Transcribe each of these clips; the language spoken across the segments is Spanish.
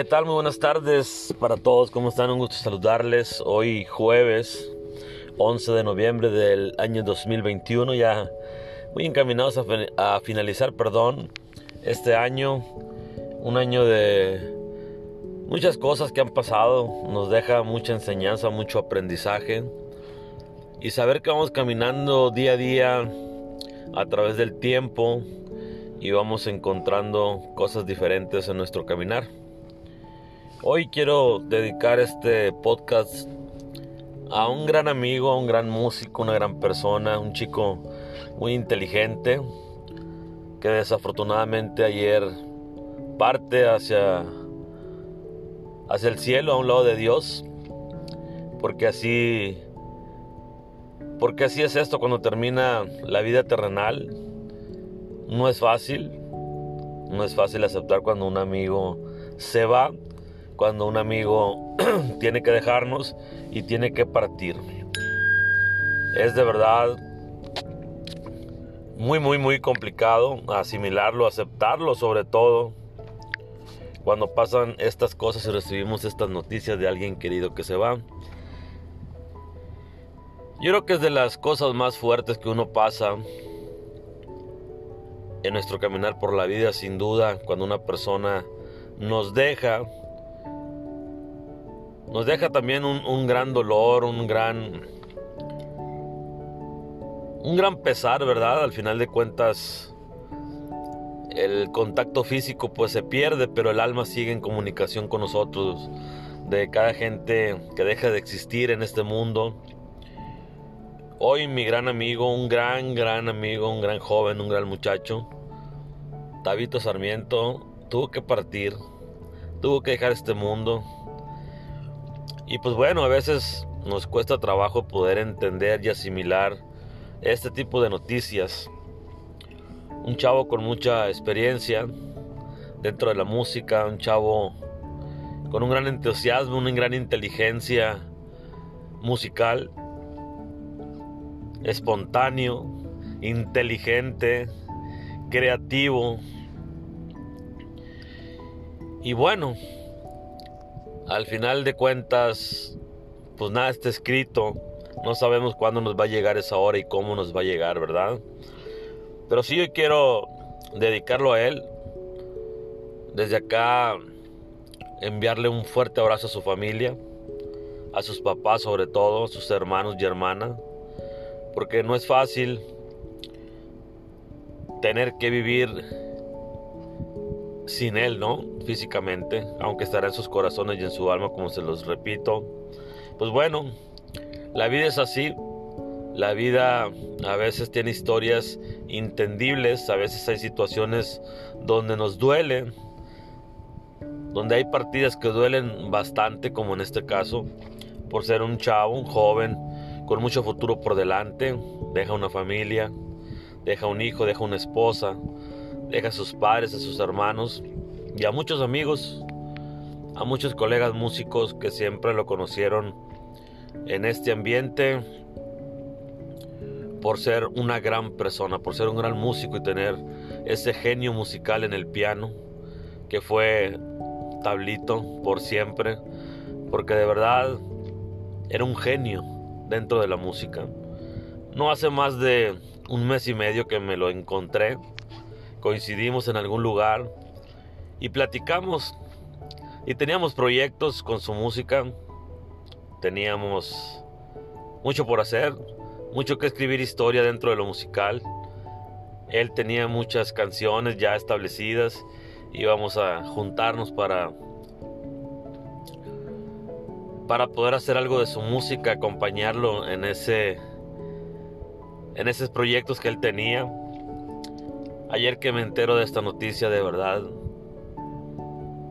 ¿qué tal? Muy buenas tardes para todos. ¿Cómo están? Un gusto saludarles. Hoy jueves 11 de noviembre del año 2021, ya muy encaminados a, finalizar, perdón, este año. Un año de muchas cosas que han pasado. Nos deja mucha enseñanza, mucho aprendizaje. Y saber que vamos caminando día a día a través del tiempo y vamos encontrando cosas diferentes en nuestro caminar. Hoy quiero dedicar este podcast a un gran amigo, a un gran músico, una gran persona, un chico muy inteligente que desafortunadamente ayer parte hacia hacia el cielo a un lado de Dios porque así porque así es esto cuando termina la vida terrenal. No es fácil no es fácil aceptar cuando un amigo se va cuando un amigo tiene que dejarnos y tiene que partir. Es de verdad muy, muy, muy complicado asimilarlo, aceptarlo sobre todo cuando pasan estas cosas y recibimos estas noticias de alguien querido que se va. Yo creo que es de las cosas más fuertes que uno pasa en nuestro caminar por la vida, sin duda, cuando una persona nos deja nos deja también un, gran dolor, un gran, un gran pesar, ¿verdad? Al final de cuentas, el contacto físico pues se pierde, pero el alma sigue en comunicación con nosotros, de cada gente que deja de existir en este mundo. Hoy mi gran amigo, un gran, gran amigo, un gran joven, un gran muchacho, Tabito Sarmiento, tuvo que partir, tuvo que dejar este mundo y pues bueno, a veces nos cuesta trabajo poder entender y asimilar este tipo de noticias. Un chavo con mucha experiencia dentro de la música, un chavo con un gran entusiasmo, una gran inteligencia musical, espontáneo, inteligente, creativo. Y bueno, al final de cuentas, pues nada está escrito. No sabemos cuándo nos va a llegar esa hora y cómo nos va a llegar, ¿verdad? Pero sí yo quiero dedicarlo a él. Desde acá enviarle un fuerte abrazo a su familia, a sus papás sobre todo, a sus hermanos y hermanas, porque no es fácil tener que vivir sin Él, ¿no? Físicamente, aunque estará en sus corazones y en su alma, como se los repito. Pues bueno, la vida es así. La vida a veces tiene historias entendibles, a veces hay situaciones donde nos duele, donde hay partidas que duelen bastante, como en este caso, por ser un chavo, un joven, con mucho futuro por delante, deja una familia, deja un hijo, deja una esposa, deja a sus padres, a sus hermanos y a muchos amigos, a muchos colegas músicos que siempre lo conocieron en este ambiente por ser una gran persona, por ser un gran músico y tener ese genio musical en el piano que fue Tablito por siempre, porque de verdad era un genio dentro de la música. No hace más de un mes y medio que me lo encontré coincidimos en algún lugar y platicamos. Y teníamos proyectos con su música, teníamos mucho por hacer, mucho que escribir historia dentro de lo musical. Él tenía muchas canciones ya establecidas, íbamos a juntarnos para para poder hacer algo de su música, acompañarlo en ese en esos proyectos que él tenía. Ayer que me entero de esta noticia de verdad,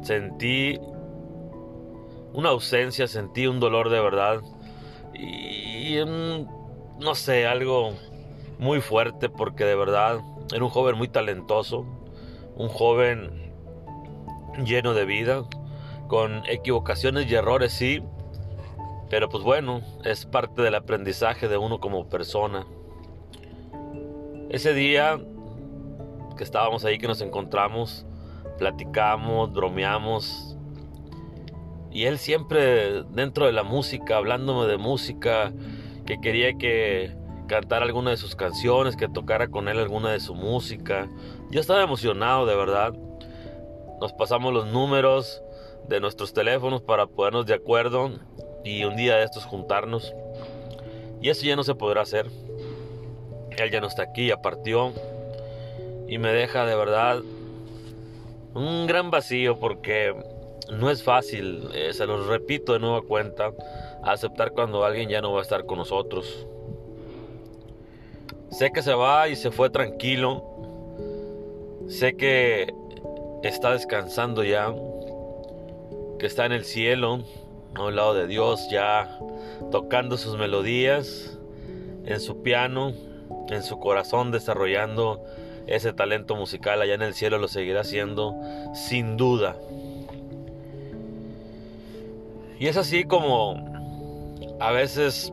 sentí una ausencia, sentí un dolor de verdad y no sé, algo muy fuerte porque de verdad era un joven muy talentoso, un joven lleno de vida, con equivocaciones y errores sí, pero pues bueno, es parte del aprendizaje de uno como persona. Ese día que estábamos ahí, que nos encontramos, platicamos, bromeamos, Y él siempre dentro de la música, hablándome de música, que quería que cantara alguna de sus canciones, que tocara con él alguna de su música. Yo estaba emocionado, de verdad. Nos pasamos los números de nuestros teléfonos para ponernos de acuerdo y un día de estos juntarnos. Y eso ya no se podrá hacer. Él ya no está aquí, ya partió. Y me deja de verdad un gran vacío porque no es fácil, eh, se los repito de nueva cuenta, aceptar cuando alguien ya no va a estar con nosotros. Sé que se va y se fue tranquilo. Sé que está descansando ya, que está en el cielo, a un lado de Dios, ya tocando sus melodías en su piano, en su corazón, desarrollando ese talento musical allá en el cielo, lo seguirá haciendo sin duda. Y es así como a veces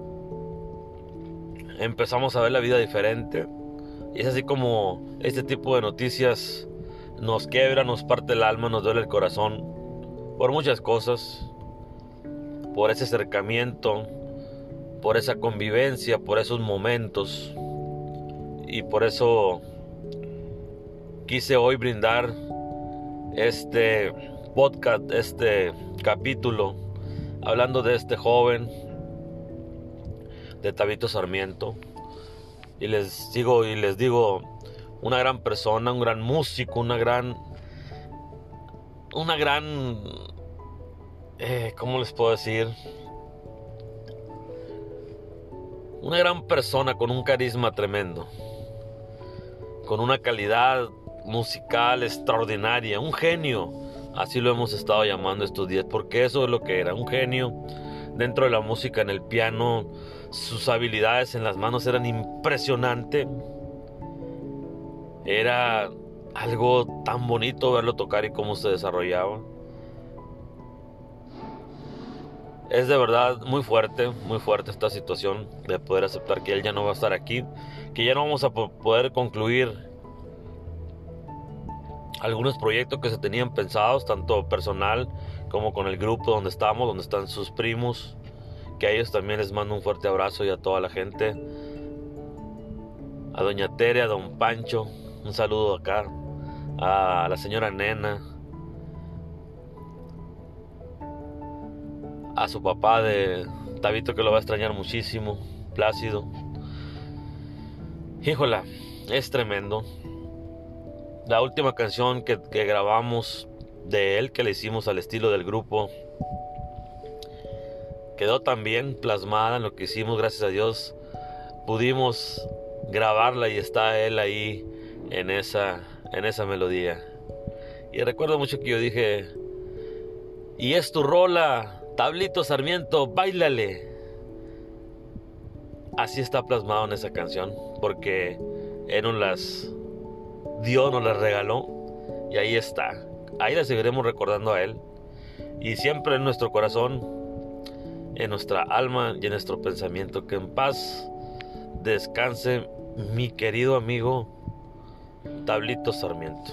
empezamos a ver la vida diferente. Y es así como este tipo de noticias nos quebra, nos parte el alma, nos duele el corazón. Por muchas cosas. Por ese acercamiento. Por esa convivencia. Por esos momentos. Y por eso quise hoy brindar este podcast, este capítulo, hablando de este joven, de Tabito Sarmiento. Y les digo, y les digo, una gran persona, un gran músico, una gran, una gran, eh, ¿cómo les puedo decir? Una gran persona con un carisma tremendo, con una calidad musical extraordinaria, un genio. Así lo hemos estado llamando estos días, porque eso es lo que era, un genio dentro de la música, en el piano. Sus habilidades en las manos eran impresionantes. Era algo tan bonito verlo tocar y cómo se desarrollaba. Es de verdad muy fuerte, muy fuerte esta situación de poder aceptar que él ya no va a estar aquí, que ya no vamos a poder concluir algunos proyectos que se tenían pensados, tanto personal como con el grupo donde estamos, donde están sus primos, que a ellos también les mando un fuerte abrazo y a toda la gente. A doña Tere, a don Pancho, un saludo acá. A la señora Nena. A su papá de Tabito que lo va a extrañar muchísimo, Plácido. Híjola, es tremendo la última canción que, grabamos de él, que le hicimos al estilo del grupo, quedó también plasmada en lo que hicimos, gracias a Dios. Pudimos grabarla y está él ahí en esa, en esa melodía. Y recuerdo mucho que yo dije, y es tu rola, Tablito Sarmiento, bailale. Así está plasmado en esa canción, porque eran las Dios nos la regaló y ahí está. Ahí la seguiremos recordando a Él. Y siempre en nuestro corazón, en nuestra alma y en nuestro pensamiento. Que en paz descanse mi querido amigo Tablito Sarmiento.